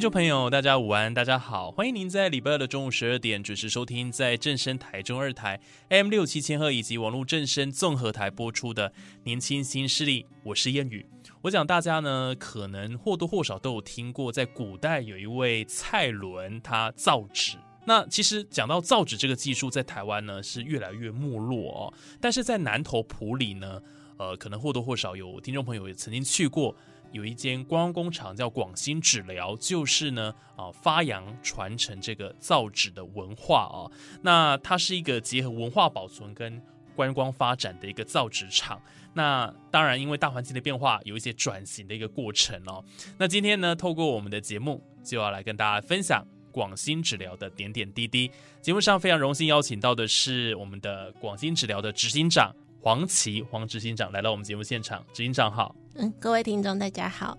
听众朋友，大家午安，大家好，欢迎您在礼拜二的中午十二点准时收听，在正声台中二台 M 六七千赫以及网络正声综合台播出的《年轻新势力》，我是燕语。我想大家呢，可能或多或少都有听过，在古代有一位蔡伦，他造纸。那其实讲到造纸这个技术，在台湾呢是越来越没落哦，但是在南投埔里呢，呃，可能或多或少有听众朋友也曾经去过。有一间观光工厂叫广兴纸疗，就是呢啊发扬传承这个造纸的文化啊。那它是一个结合文化保存跟观光发展的一个造纸厂。那当然，因为大环境的变化，有一些转型的一个过程哦。那今天呢，透过我们的节目，就要来跟大家分享广兴纸疗的点点滴滴。节目上非常荣幸邀请到的是我们的广兴纸疗的执行长。黄琦黄执行长来到我们节目现场，执行长好，嗯，各位听众大家好，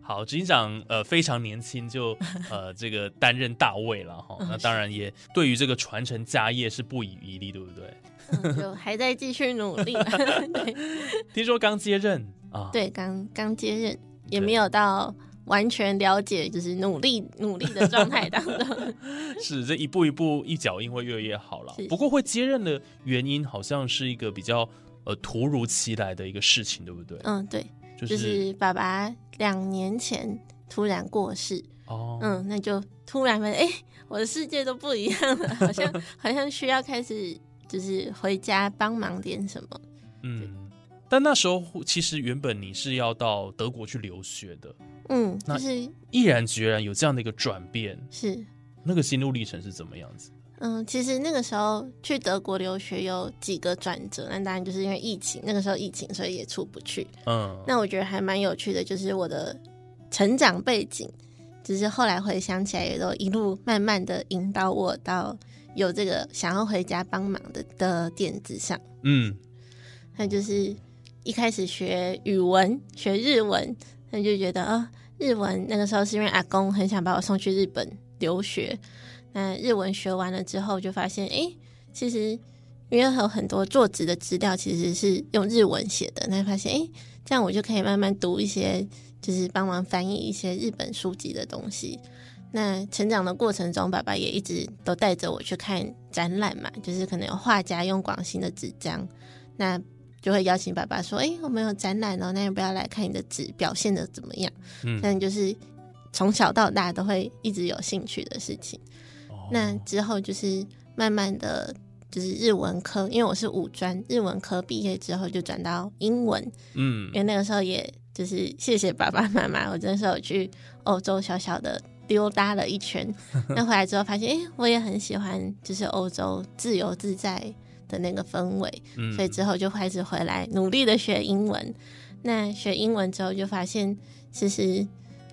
好，执行长呃非常年轻就 呃这个担任大位了哈，那当然也对于这个传承家业是不遗余力，对不对？就还在继续努力，听说刚接任啊，对，刚刚接任，也没有到完全了解，就是努力努力的状态当中，是这一步一步一脚印会越来越好了。不过会接任的原因好像是一个比较。呃，突如其来的一个事情，对不对？嗯，对，就是爸爸两年前突然过世哦，嗯，那就突然发现，哎，我的世界都不一样了，好像 好像需要开始就是回家帮忙点什么。嗯，但那时候其实原本你是要到德国去留学的，嗯，就是毅然决然有这样的一个转变，是那个心路历程是怎么样子？嗯，其实那个时候去德国留学有几个转折，那当然就是因为疫情，那个时候疫情，所以也出不去。嗯，那我觉得还蛮有趣的，就是我的成长背景，只是后来回想起来，也都一路慢慢的引导我到有这个想要回家帮忙的的点子上。嗯，那就是一开始学语文，学日文，那就觉得啊，日文那个时候是因为阿公很想把我送去日本留学。那日文学完了之后，就发现，哎，其实因为有很多作纸的资料其实是用日文写的，那发现，哎，这样我就可以慢慢读一些，就是帮忙翻译一些日本书籍的东西。那成长的过程中，爸爸也一直都带着我去看展览嘛，就是可能有画家用广兴的纸张，那就会邀请爸爸说，哎，我们有展览哦，那要不要来看你的纸表现的怎么样？嗯，但就是从小到大都会一直有兴趣的事情。那之后就是慢慢的就是日文科，因为我是五专日文科毕业之后就转到英文，嗯，因为那个时候也就是谢谢爸爸妈妈，我那时候去欧洲小小的溜达了一圈，那回来之后发现，哎，我也很喜欢就是欧洲自由自在的那个氛围，所以之后就开始回来努力的学英文。那学英文之后就发现，其实，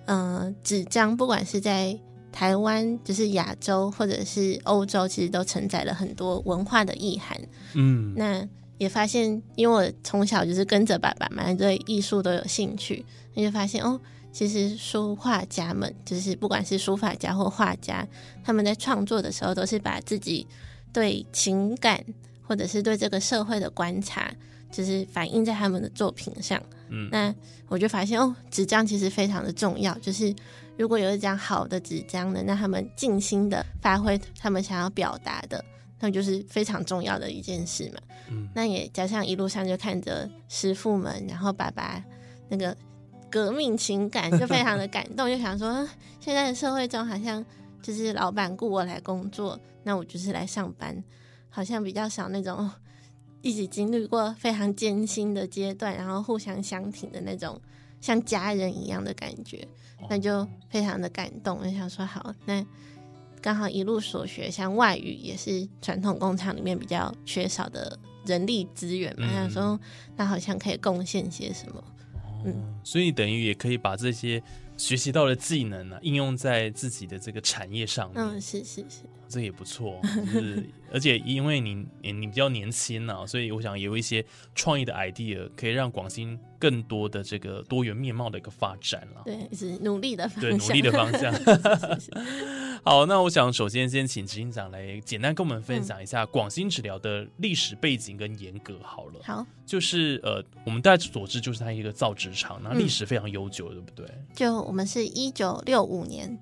嗯，纸张不管是在台湾就是亚洲或者是欧洲，其实都承载了很多文化的意涵。嗯，那也发现，因为我从小就是跟着爸爸嘛，对艺术都有兴趣，那就发现哦，其实书画家们，就是不管是书法家或画家，他们在创作的时候，都是把自己对情感或者是对这个社会的观察，就是反映在他们的作品上。嗯，那我就发现哦，纸张其实非常的重要，就是。如果有一张好的纸张呢，那他们尽心的发挥他们想要表达的，那就是非常重要的一件事嘛。嗯，那也加上一路上就看着师傅们，然后爸爸那个革命情感，就非常的感动，就想说，现在的社会中好像就是老板雇我来工作，那我就是来上班，好像比较少那种 一起经历过非常艰辛的阶段，然后互相相挺的那种。像家人一样的感觉，那就非常的感动。我想说，好，那刚好一路所学，像外语也是传统工厂里面比较缺少的人力资源嘛。想说，那好像可以贡献些什么。嗯，所以等于也可以把这些学习到的技能呢，应用在自己的这个产业上面。嗯，是是是。这也不错，就是而且因为你你你比较年轻呢，所以我想有一些创意的 idea 可以让广兴更多的这个多元面貌的一个发展了。对，是努力的对努力的方向。好，那我想首先先请执行长来简单跟我们分享一下广兴治疗的历史背景跟严格好了。好，就是呃，我们大家所知就是它一个造纸厂，那历史非常悠久，对不对？就我们是一九六五年。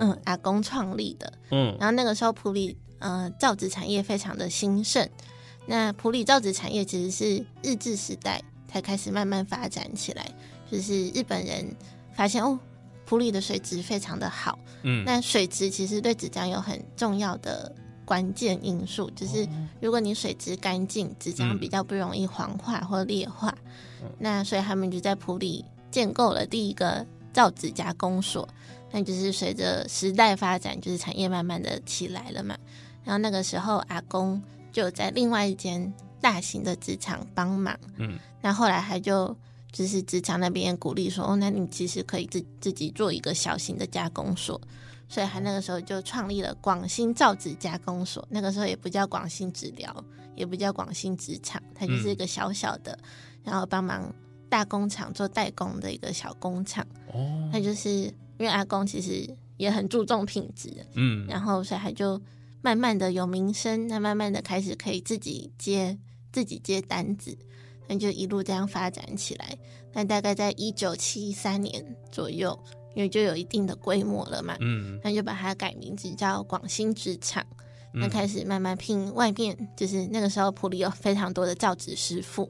嗯，阿公创立的，嗯，然后那个时候普里呃造纸产业非常的兴盛，那普里造纸产业其实是日治时代才开始慢慢发展起来，就是日本人发现哦普里的水质非常的好，嗯，那水质其实对纸浆有很重要的关键因素，就是如果你水质干净，纸浆比较不容易黄化或裂化，嗯。那所以他们就在普里建构了第一个造纸加工所。那就是随着时代发展，就是产业慢慢的起来了嘛。然后那个时候，阿公就在另外一间大型的职场帮忙。嗯，那后来他就就是职场那边鼓励说：“哦，那你其实可以自自己做一个小型的加工所。”所以他那个时候就创立了广兴造纸加工所。那个时候也不叫广兴纸疗，也不叫广兴纸厂，它就是一个小小的，然后帮忙大工厂做代工的一个小工厂。哦，那就是。因为阿公其实也很注重品质，嗯，然后所以他就慢慢的有名声，那慢慢的开始可以自己接自己接单子，那就一路这样发展起来。那大概在一九七三年左右，因为就有一定的规模了嘛，嗯，那就把它改名字叫广兴纸厂。那开始慢慢聘外面，就是那个时候普里有非常多的造纸师傅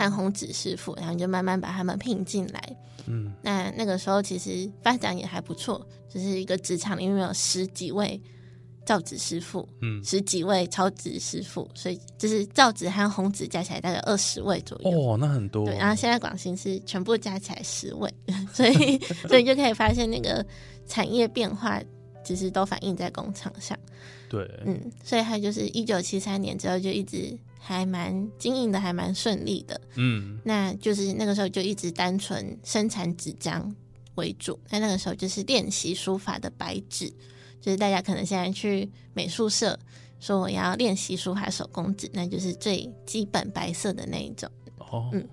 和红纸师傅，然后就慢慢把他们聘进来。嗯，那那个时候其实发展也还不错，就是一个职场里面有十几位造纸师傅，嗯，十几位超值师傅，所以就是造纸和红纸加起来大概二十位左右。哦，那很多。对，然后现在广兴是全部加起来十位，所以所以就可以发现那个产业变化其实都反映在工厂上。对，嗯，所以他就是一九七三年之后就一直。还蛮经营的，还蛮顺利的。嗯，那就是那个时候就一直单纯生产纸张为主。那那个时候就是练习书法的白纸，就是大家可能现在去美术社说我要练习书法手工纸，那就是最基本白色的那一种。哦，嗯，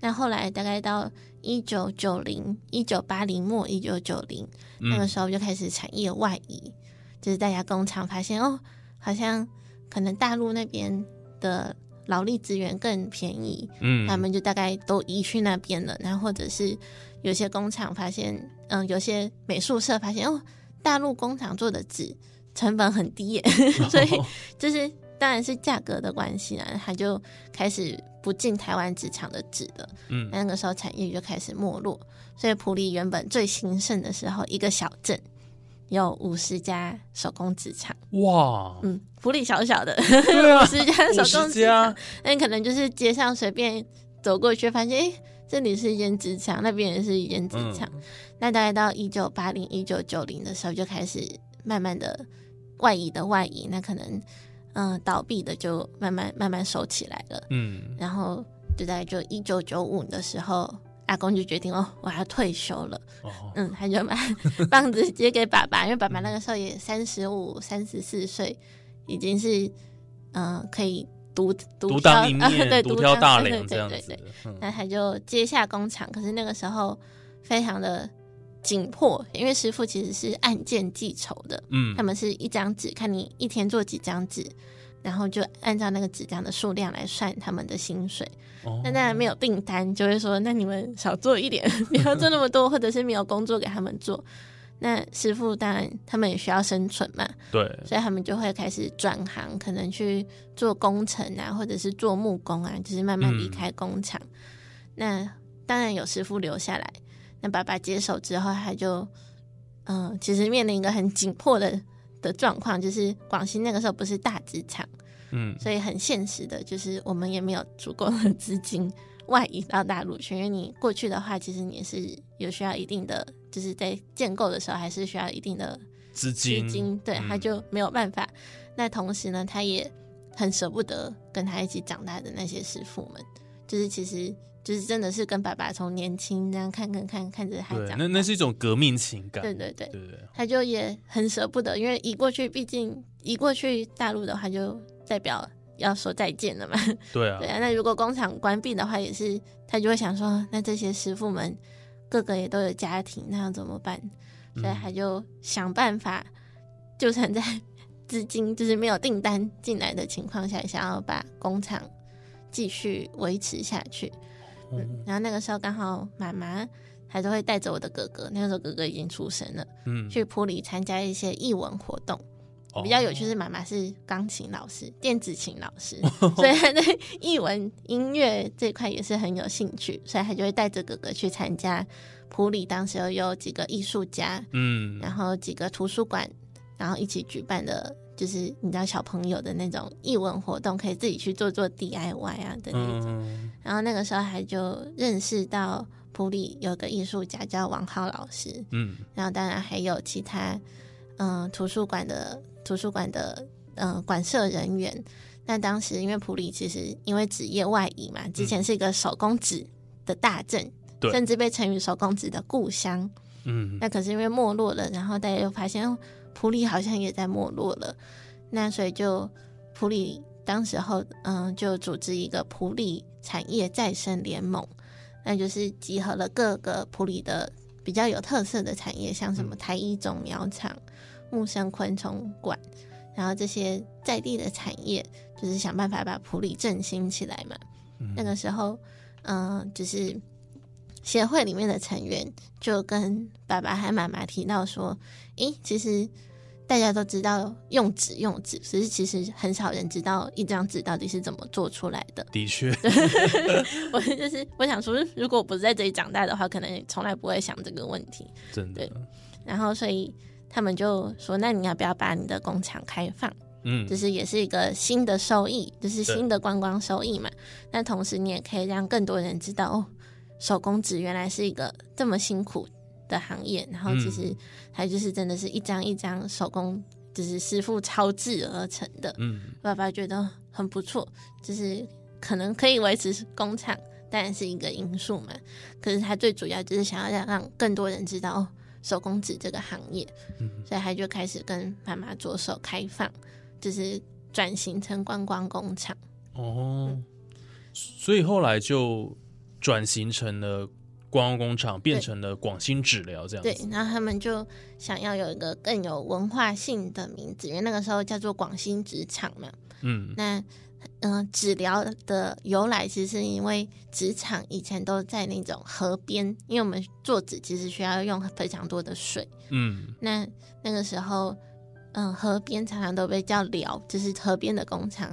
那后来大概到一九九零、一九八零末、一九九零那个时候就开始产业外移，就是大家工厂发现哦，好像可能大陆那边。的劳力资源更便宜，嗯，他们就大概都移去那边了。然后或者是有些工厂发现，嗯，有些美术社发现，哦，大陆工厂做的纸成本很低，耶，所以 就是当然是价格的关系啊，他就开始不进台湾纸厂的纸了。嗯，那个时候产业就开始没落，所以普利原本最兴盛的时候，一个小镇。有五十家手工纸厂哇，嗯，普利小小的，五十家手工纸厂，那可能就是街上随便走过去，发现哎，这里是一间纸厂，那边也是一间纸厂。那大概到一九八零、一九九零的时候，就开始慢慢的外移的外移，那可能嗯倒闭的就慢慢慢慢收起来了，嗯，然后就在就一九九五的时候。阿公就决定哦，我要退休了。嗯，他就把 棒子接给爸爸，因为爸爸那个时候也三十五、三十四岁，已经是嗯可以独独当 一面，对，独挑大梁这样子。那他就接下工厂，可是那个时候非常的紧迫，因为师傅其实是按件计酬的。嗯，他们是一张纸，看你一天做几张纸。然后就按照那个纸张的数量来算他们的薪水。哦那当然没有订单，就会说那你们少做一点，不要做那么多，或者是没有工作给他们做。那师傅当然他们也需要生存嘛，对，所以他们就会开始转行，可能去做工程啊，或者是做木工啊，就是慢慢离开工厂。那当然有师傅留下来。那爸爸接手之后，他就嗯，其实面临一个很紧迫的。的状况就是广西那个时候不是大职场，嗯，所以很现实的，就是我们也没有足够的资金外移到大陆去，因为你过去的话，其实你是有需要一定的，就是在建构的时候还是需要一定的资金，资金对，他就没有办法。那同时呢，他也很舍不得跟他一起长大的那些师傅们，就是其实就是真的是跟爸爸从年轻这样看看看看着他长，那那是一种革命情感，对对对对对，他就也很舍不得，因为移过去，毕竟移过去大陆的话，就代表要说再见了嘛。对啊，对啊。那如果工厂关闭的话，也是他就会想说，那这些师傅们个个也都有家庭，那要怎么办？所以他就想办法，就算在。资金就是没有订单进来的情况下，想要把工厂继续维持下去。嗯，然后那个时候刚好妈妈还是会带着我的哥哥，那个时候哥哥已经出生了，嗯，去普里参加一些艺文活动。比较有趣是妈妈是钢琴老师、电子琴老师，所以他对艺文音乐这块也是很有兴趣，所以他就会带着哥哥去参加普里。当时有几个艺术家，嗯，然后几个图书馆。然后一起举办的，就是你知道小朋友的那种艺文活动，可以自己去做做 DIY 啊的那种。然后那个时候还就认识到普里有个艺术家叫王浩老师，嗯，然后当然还有其他，嗯，图书馆的图书馆的嗯馆舍人员。那当时因为普里其实因为职业外移嘛，之前是一个手工纸的大镇，甚至被称为手工纸的故乡。嗯，那可是因为没落了，然后大家又发现。普里好像也在没落了，那所以就普里当时候嗯就组织一个普里产业再生联盟，那就是集合了各个普里的比较有特色的产业，像什么台一种苗场、木生昆虫馆，然后这些在地的产业，就是想办法把普里振兴起来嘛。那个时候嗯就是。协会里面的成员就跟爸爸和妈妈提到说：“诶，其实大家都知道用纸用纸，只是其实很少人知道一张纸到底是怎么做出来的。”的确，我就是我想说，如果不是在这里长大的话，可能从来不会想这个问题。真的。然后，所以他们就说：“那你要不要把你的工厂开放？嗯，就是也是一个新的收益，就是新的观光收益嘛。那同时，你也可以让更多人知道哦。”手工纸原来是一个这么辛苦的行业，然后其实它就是真的是一张一张手工，就是师傅抄制而成的。嗯，爸爸觉得很不错，就是可能可以维持工厂，当然是一个因素嘛。可是他最主要就是想要让让更多人知道手工纸这个行业，所以他就开始跟妈妈着手开放，就是转型成观光工厂。哦，所以后来就。转型成了观光工厂，变成了广兴纸疗这样子。对，然后他们就想要有一个更有文化性的名字，因为那个时候叫做广兴纸厂嘛。嗯，那嗯，纸疗的由来其实是因为纸厂以前都在那种河边，因为我们做纸其实需要用非常多的水。嗯，那那个时候，嗯，河边常常都被叫疗，就是河边的工厂，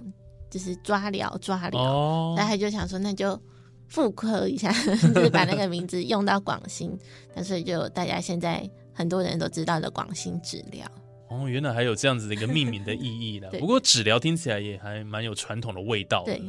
就是抓疗抓疗。哦，然后他就想说，那就。复刻一下，就是把那个名字用到广兴，那所以就大家现在很多人都知道的广兴纸疗。哦，原来还有这样子的一个命名的意义呢。不过纸疗听起来也还蛮有传统的味道的。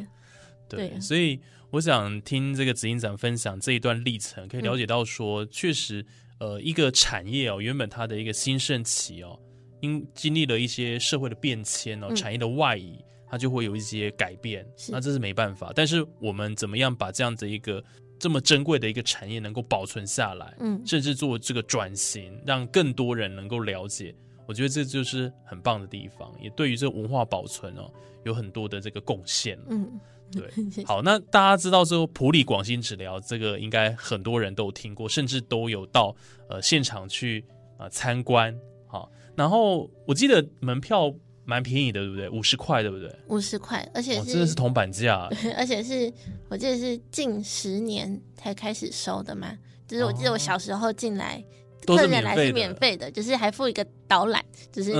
对，所以我想听这个紫英长分享这一段历程，可以了解到说，确实，呃，一个产业哦，原本它的一个兴盛期哦，因经历了一些社会的变迁哦，产业的外移。它就会有一些改变，那这是没办法。但是我们怎么样把这样的一个这么珍贵的一个产业能够保存下来，嗯，甚至做这个转型，让更多人能够了解，我觉得这就是很棒的地方，也对于这文化保存哦有很多的这个贡献。嗯，对。好，那大家知道之后普里广兴治疗这个，应该很多人都有听过，甚至都有到呃现场去啊参观。好，然后我记得门票。蛮便宜的，对不对？五十块，对不对？五十块，而且真的是铜板价，而且是我记得是近十年才开始收的嘛。就是我记得我小时候进来，客人来是免费的，就是还付一个导览，就是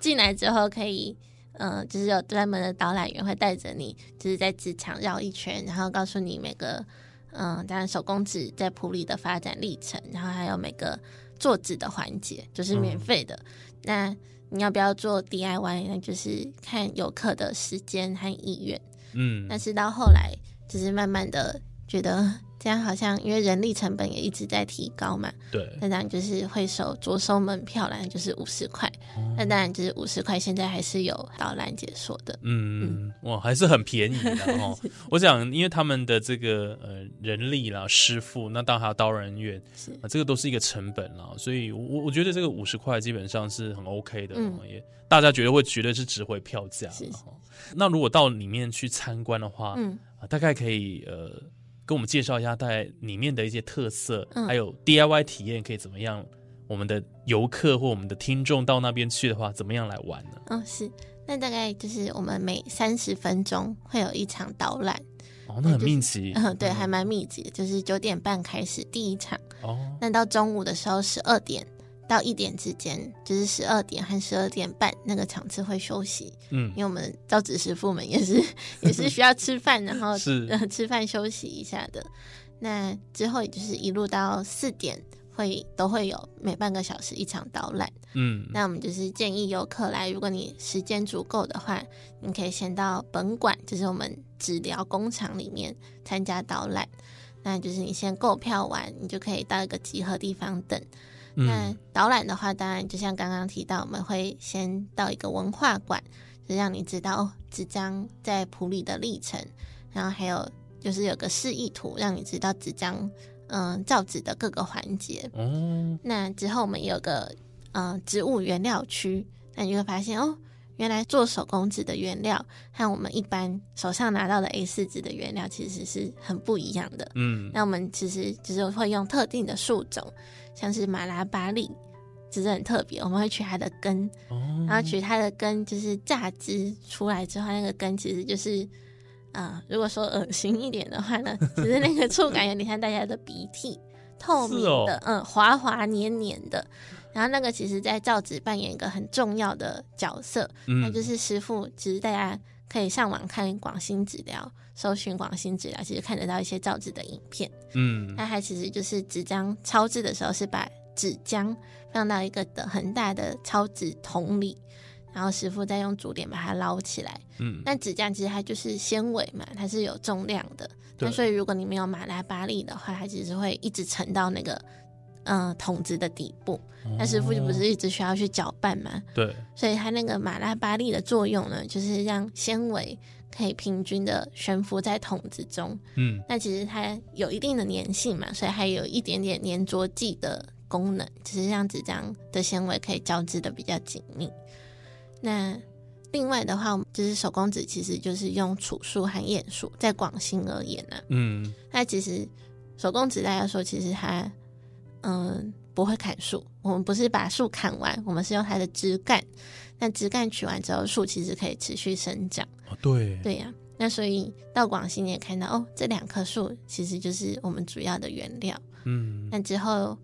进来之后可以，嗯，就是有专门的导览员会带着你，就是在职场绕一圈，然后告诉你每个，嗯，当然手工纸在普里的发展历程，然后还有每个做纸的环节，就是免费的。那你要不要做 DIY？那就是看游客的时间和意愿。嗯，但是到后来，就是慢慢的觉得。这样好像因为人力成本也一直在提高嘛，对，那当然就是会收着收门票啦，就是五十块。那当然就是五十块，现在还是有导览解说的。嗯，哇，还是很便宜的 哦。我想，因为他们的这个呃人力啦、师傅，那当然还有导人员，啊，这个都是一个成本啦。所以，我我觉得这个五十块基本上是很 OK 的，也大家觉得会觉得是值回票价。那如果到里面去参观的话，嗯，大概可以呃。跟我们介绍一下大概里面的一些特色，还有 DIY 体验可以怎么样？我们的游客或我们的听众到那边去的话，怎么样来玩呢？嗯，是，那大概就是我们每三十分钟会有一场导览。哦，那很密集。嗯，对，还蛮密集的，就是九点半开始第一场。哦，那到中午的时候十二点。到一点之间，就是十二点和十二点半那个场次会休息，嗯，因为我们招纸师傅们也是 也是需要吃饭，然后是吃饭休息一下的。那之后也就是一路到四点会都会有每半个小时一场导览，嗯，那我们就是建议游客来，如果你时间足够的话，你可以先到本馆，就是我们纸疗工厂里面参加导览。那就是你先购票完，你就可以到一个集合地方等。那导览的话，当然就像刚刚提到，我们会先到一个文化馆，就让你知道纸张在普里的历程，然后还有就是有个示意图，让你知道纸张嗯造纸的各个环节。哦，那之后我们有个嗯植物原料区，那你会发现哦。原来做手工纸的原料和我们一般手上拿到的 A 四纸的原料其实是很不一样的。嗯，那我们其实就是会用特定的树种，像是马拉巴栗，只是很特别，我们会取它的根，然后取它的根就是榨汁出来之后，那个根其实就是，啊，如果说恶心一点的话呢，只是那个触感有点像大家的鼻涕，透明的，嗯，滑滑黏黏的。然后那个其实，在造纸扮演一个很重要的角色，那就是师傅。其实大家可以上网看广兴纸疗，搜寻广兴纸疗，其实看得到一些造纸的影片。嗯，那它其实就是纸浆超制的时候，是把纸浆放到一个的很大的超纸桶里，然后师傅再用竹帘把它捞起来。嗯，那纸浆其实它就是纤维嘛，它是有重量的。那所以如果你没有马拉巴力的话，它其实会一直沉到那个。嗯，桶子的底部，那师傅就不是一直需要去搅拌吗？对，所以它那个马拉巴力的作用呢，就是让纤维可以平均的悬浮在桶子中。嗯，那其实它有一定的粘性嘛，所以还有一点点粘着剂的功能，只是让纸张的纤维可以交织的比较紧密。那另外的话，就是手工纸其实就是用楚树和鼹树，在广兴而言呢，嗯，那其实手工纸大家说，其实它。嗯，不会砍树。我们不是把树砍完，我们是用它的枝干。那枝干取完之后，树其实可以持续生长。哦，对，对呀。那所以到广西你也看到哦，这两棵树其实就是我们主要的原料。嗯。那之后，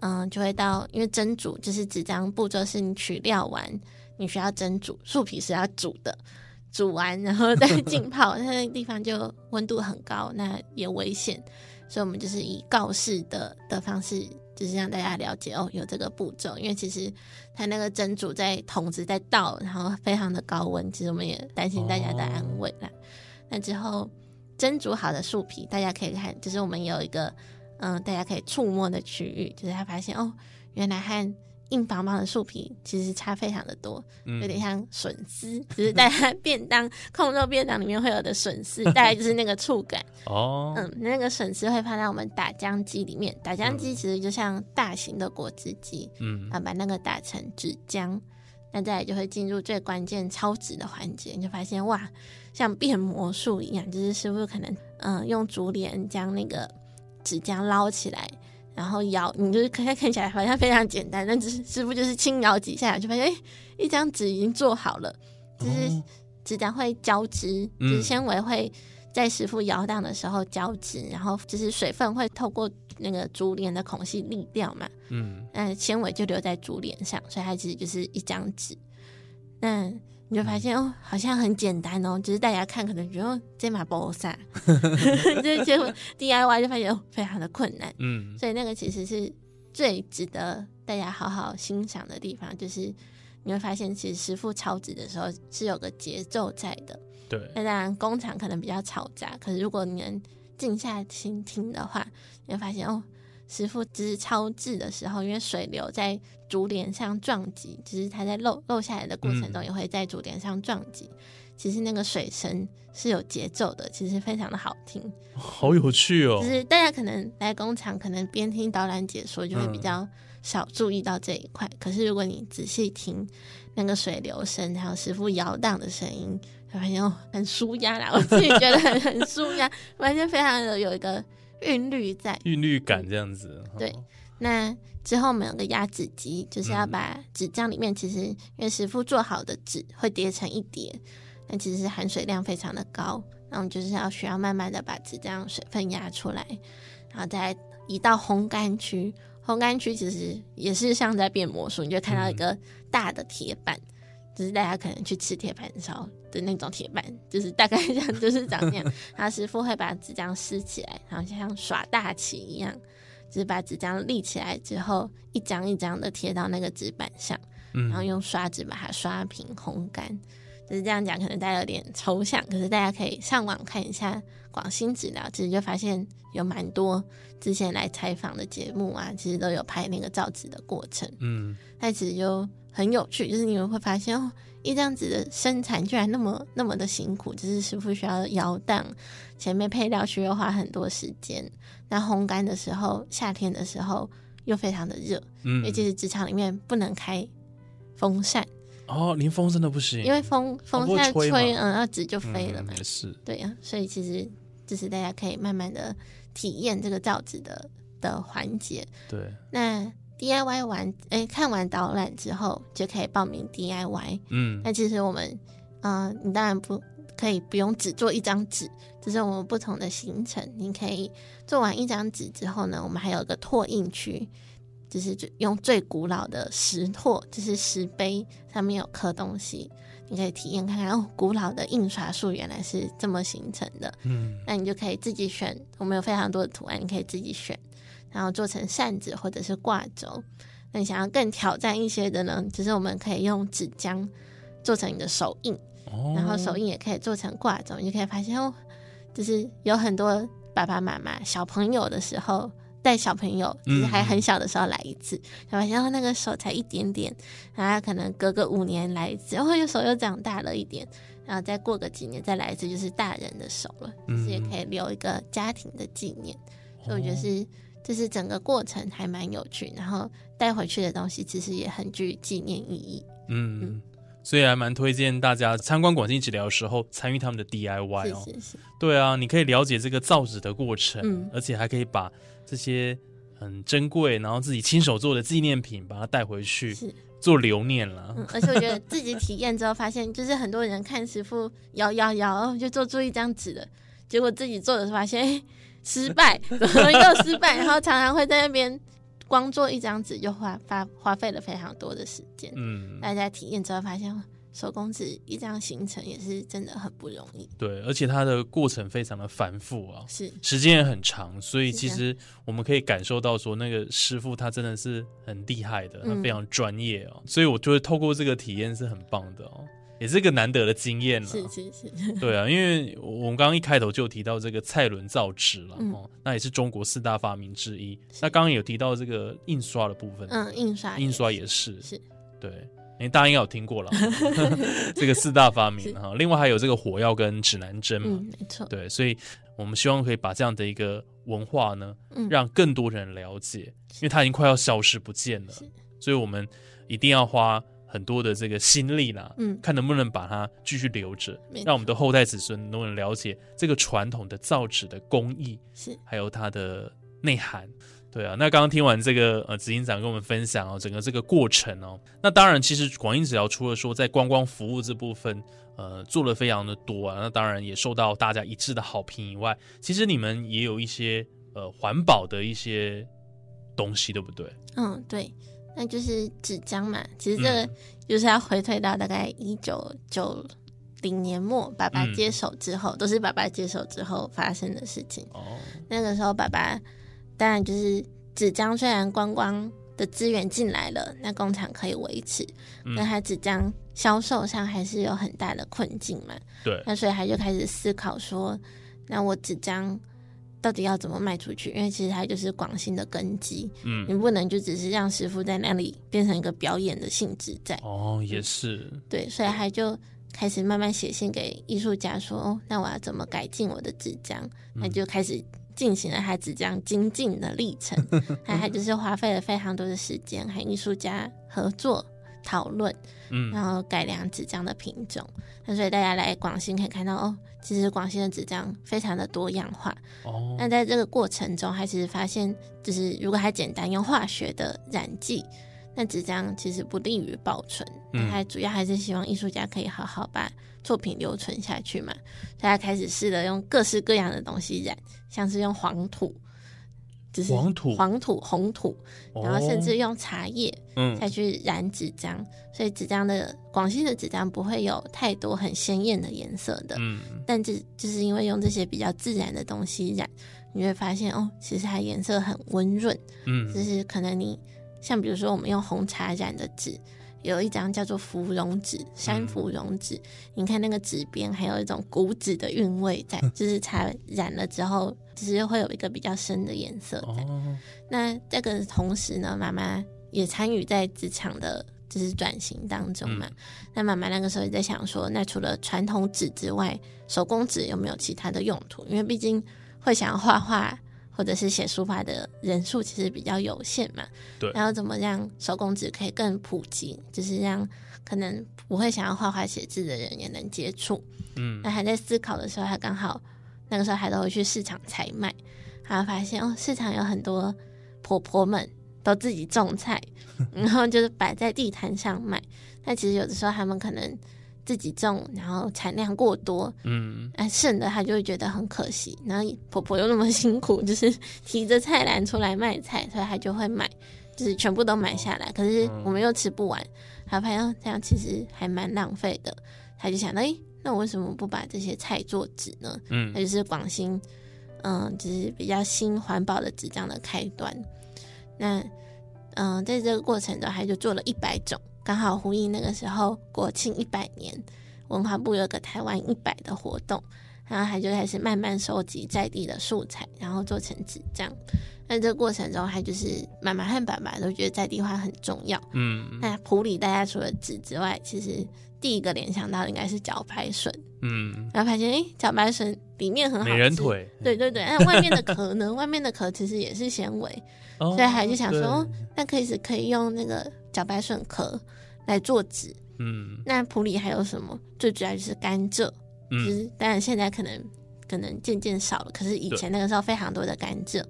嗯，就会到，因为蒸煮就是纸张步骤是你取料完，你需要蒸煮，树皮是要煮的，煮完然后再 浸泡，那那地方就温度很高，那也危险。所以我们就是以告示的的方式。就是让大家了解哦，有这个步骤，因为其实它那个蒸煮在桶子在倒，然后非常的高温，其实我们也担心大家的安危啦。那之后蒸煮好的树皮，大家可以看，就是我们有一个嗯，大家可以触摸的区域，就是他发现哦，原来和。硬邦邦的树皮其实差非常的多，有点像笋丝，只是大家便当控肉便当里面会有的笋丝，大概就是那个触感哦。嗯，那个笋丝会放在我们打浆机里面，打浆机其实就像大型的果汁机，嗯，啊，把那个打成纸浆，那再来就会进入最关键超值的环节，你就发现哇，像变魔术一样，就是师傅可能嗯用竹帘将那个纸浆捞起来。然后摇，你就是看看起来好像非常简单，但只是师傅就是轻摇几下，就发现哎，一张纸已经做好了。就是纸浆会交织，就是纤维会在师傅摇荡的时候交织，然后就是水分会透过那个竹帘的孔隙沥掉嘛。嗯，那纤维就留在竹帘上，所以它其实就是一张纸。那你就发现哦，好像很简单哦，只是大家看可能觉得这马不啥，就结果 DIY 就发现哦，非常的困难。嗯，所以那个其实是最值得大家好好欣赏的地方，就是你会发现，其实师傅抄纸的时候是有个节奏在的。对，那当然工厂可能比较嘈杂，可是如果你能静下心听的话，你会发现哦，师傅只是超制的时候，因为水流在竹帘上撞击，就是它在漏漏下来的过程中，也会在竹帘上撞击。其实那个水声是有节奏的，其实非常的好听，好有趣哦。就是大家可能来工厂，可能边听导览解说，就会比较少注意到这一块。可是如果你仔细听那个水流声，还有师傅摇荡的声音，会发现哦，很舒压啦。我自己觉得很 很舒压，完全非常的有一个韵律在，韵律感这样子。对，那之后我们有个压纸机，就是要把纸浆里面，其实因为师傅做好的纸会叠成一叠。那其实含水量非常的高，那我们就是要需要慢慢的把纸浆水分压出来，然后再移到烘干区。烘干区其实也是像在变魔术，你就看到一个大的铁板，就是大家可能去吃铁板烧的那种铁板，就是大概这样，就是长那样。然后师傅会把纸张撕起来，然后像耍大旗一样，就是把纸张立起来之后，一张一张的贴到那个纸板上，然后用刷子把它刷平烘干。就是这样讲，可能大家有点抽象，可是大家可以上网看一下广新纸疗，其实就发现有蛮多之前来采访的节目啊，其实都有拍那个造纸的过程。嗯，那其实就很有趣，就是你们会发现哦，一张纸的生产居然那么那么的辛苦，就是师傅需要摇荡，前面配料需要花很多时间，那烘干的时候，夏天的时候又非常的热，嗯，尤其是职场里面不能开风扇。哦，连风扇都不行，因为风风扇吹，嗯，那纸就飞了嘛。也是，对呀，所以其实就是大家可以慢慢的体验这个造纸的的环节。对，那 DIY 完，哎，看完导览之后就可以报名 DIY。嗯，那其实我们，嗯，你当然不可以不用只做一张纸，这是我们不同的行程。你可以做完一张纸之后呢，我们还有个拓印区。就是用最古老的石拓，就是石碑上面有刻东西，你可以体验看看哦，古老的印刷术原来是这么形成的。嗯，那你就可以自己选，我们有非常多的图案，你可以自己选，然后做成扇子或者是挂轴。那你想要更挑战一些的呢？就是我们可以用纸浆做成你的手印，然后手印也可以做成挂轴，你就可以发现哦，就是有很多爸爸妈妈小朋友的时候。带小朋友，就是还很小的时候来一次，然后那个手才一点点，然后可能隔个五年来一次，然后又手又长大了一点，然后再过个几年再来一次，就是大人的手了，就是也可以留一个家庭的纪念。所以我觉得是，就是整个过程还蛮有趣，然后带回去的东西其实也很具纪念意义。嗯。所以还蛮推荐大家参观广信治疗的时候参与他们的 DIY 哦。是是是。对啊，你可以了解这个造纸的过程，而且还可以把这些很珍贵，然后自己亲手做的纪念品，把它带回去做留念了。而且我觉得自己体验之后，发现就是很多人看师傅摇摇摇，就做出一张纸的，结果自己做的时候发现失败，怎么又失败？然后常常会在那边。光做一张纸就花花花费了非常多的时间，嗯，大家体验之后发现，手工纸一张形成也是真的很不容易。对，而且它的过程非常的繁复啊，是时间也很长，所以其实我们可以感受到说，那个师傅他真的是很厉害的，他非常专业哦，所以我觉得透过这个体验是很棒的哦。也是个难得的经验了，是是是，对啊，因为我们刚刚一开头就提到这个蔡伦造纸了哦，那也是中国四大发明之一。那刚刚有提到这个印刷的部分，嗯，印刷印刷也是，是，对，因为大家应该有听过了，这个四大发明哈。另外还有这个火药跟指南针嘛，没错，对，所以我们希望可以把这样的一个文化呢，让更多人了解，因为它已经快要消失不见了，所以我们一定要花。很多的这个心力啦，嗯，看能不能把它继续留着，让我们的后代子孙能不能了解这个传统的造纸的工艺，是还有它的内涵。对啊，那刚刚听完这个呃，执行长跟我们分享哦，整个这个过程哦，那当然，其实广英纸疗除了说在观光服务这部分，呃，做了非常的多啊，那当然也受到大家一致的好评以外，其实你们也有一些呃环保的一些东西，对不对？嗯，对。那就是纸浆嘛，其实这个就是要回退到大概一九九零年末，爸爸接手之后，都是爸爸接手之后发生的事情。哦，那个时候爸爸当然就是纸浆，虽然观光的资源进来了，那工厂可以维持，但他纸浆销售上还是有很大的困境嘛。对，那所以他就开始思考说，那我纸浆。到底要怎么卖出去？因为其实它就是广兴的根基，嗯，你不能就只是让师傅在那里变成一个表演的性质在。哦，也是。对，所以他就开始慢慢写信给艺术家说：“哦，那我要怎么改进我的纸浆？”那就开始进行了他纸浆精进的历程。那他就是花费了非常多的时间和艺术家合作。讨论，嗯，然后改良纸浆的品种，那所以大家来广西可以看到哦，其实广西的纸浆非常的多样化哦。那在这个过程中，还是发现，就是如果还简单用化学的染剂，那纸浆其实不利于保存。嗯，还主要还是希望艺术家可以好好把作品留存下去嘛。大家开始试着用各式各样的东西染，像是用黄土。就是黄土、黄土、红土，然后甚至用茶叶，嗯，再去染纸浆，所以纸张的广西的纸张不会有太多很鲜艳的颜色的，嗯，但这就是因为用这些比较自然的东西染，你会发现哦，其实它颜色很温润，嗯，就是可能你像比如说我们用红茶染的纸。有一张叫做芙蓉纸，山芙蓉纸，你看那个纸边还有一种古纸的韵味在，就是茶染了之后，就是会有一个比较深的颜色在。那这个同时呢，妈妈也参与在职场的，就是转型当中嘛。那妈妈那个时候也在想说，那除了传统纸之外，手工纸有没有其他的用途？因为毕竟会想要画画。或者是写书法的人数其实比较有限嘛，对。然后怎么让手工纸可以更普及，就是让可能不会想要画画写字的人也能接触。嗯。那还在思考的时候，他刚好那个时候还都会去市场采买，然后发现哦，市场有很多婆婆们都自己种菜，然后就是摆在地摊上卖。那其实有的时候他们可能。自己种，然后产量过多，嗯，哎，剩的他就会觉得很可惜。然后婆婆又那么辛苦，就是提着菜篮出来卖菜，所以他就会买，就是全部都买下来。可是我们又吃不完，他发现这样其实还蛮浪费的。他就想到，哎，那我为什么不把这些菜做纸呢？嗯，那就是广兴，嗯，就是比较新环保的纸张的开端。那，嗯，在这个过程中，他就做了一百种。刚好呼应那个时候国庆一百年，文化部有个台湾一百的活动，然后他就开始慢慢收集在地的素材，然后做成纸张。那这个过程中，他就是妈妈和爸爸都觉得在地化很重要。嗯，那普里大家除了纸之外，其实第一个联想到应该是茭白笋。嗯，然后发现哎，茭白笋里面很好美人腿。对对对，那外面的壳呢？外面的壳 其实也是纤维，所以还就想说，那可以是可以用那个。茭白笋壳来做纸，嗯，那普里还有什么？最主要就是甘蔗，嗯，当然现在可能可能渐渐少了，可是以前那个时候非常多的甘蔗。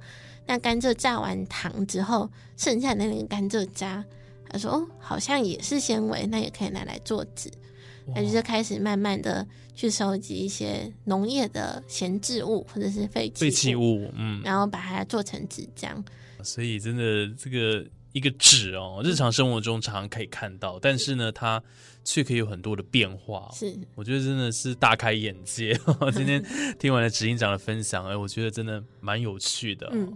那甘蔗榨完糖之后，剩下的那个甘蔗渣，他说哦，好像也是纤维，那也可以拿来做纸。那就是开始慢慢的去收集一些农业的闲置物或者是废废弃物，嗯，然后把它做成纸浆。所以真的这个。一个纸哦，日常生活中常常可以看到，但是呢，它却可以有很多的变化。是，我觉得真的是大开眼界。今天 听完了执行长的分享，哎，我觉得真的蛮有趣的。嗯。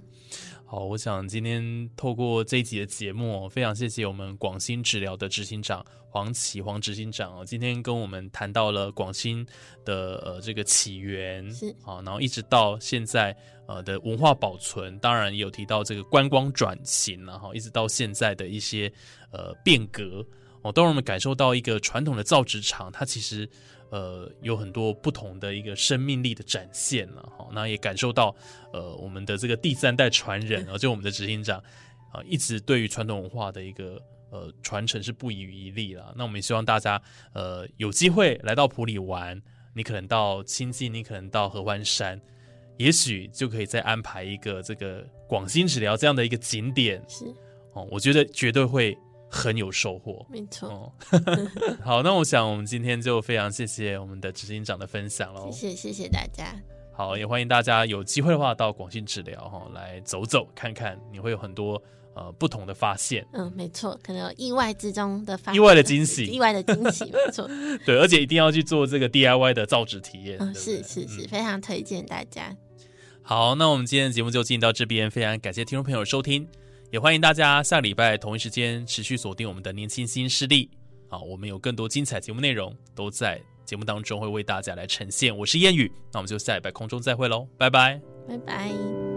好，我想今天透过这一集的节目，非常谢谢我们广兴治疗的执行长黄启黄执行长哦，今天跟我们谈到了广兴的呃这个起源，是啊，然后一直到现在呃的文化保存，当然也有提到这个观光转型然后，一直到现在的一些呃变革哦，都让我们感受到一个传统的造纸厂，它其实。呃，有很多不同的一个生命力的展现了哈，那也感受到呃，我们的这个第三代传人啊，就我们的执行长啊，一直对于传统文化的一个呃传承是不遗余力了。那我们也希望大家呃有机会来到普里玩，你可能到亲近，你可能到合欢山，也许就可以再安排一个这个广兴治疗这样的一个景点，是哦，我觉得绝对会。很有收获，没错。好，那我想我们今天就非常谢谢我们的执行长的分享喽。谢谢，谢谢大家。好，也欢迎大家有机会的话到广信治疗哈来走走看看，你会有很多呃不同的发现。嗯，没错，可能有意外之中的发意外的惊喜，意外的惊喜，没错。对，而且一定要去做这个 DIY 的造纸体验。嗯，是是是，非常推荐大家。好，那我们今天的节目就进行到这边，非常感谢听众朋友收听。也欢迎大家下礼拜同一时间持续锁定我们的年轻新势力。好，我们有更多精彩节目内容都在节目当中会为大家来呈现。我是燕语，那我们就下礼拜空中再会喽，拜拜。拜拜。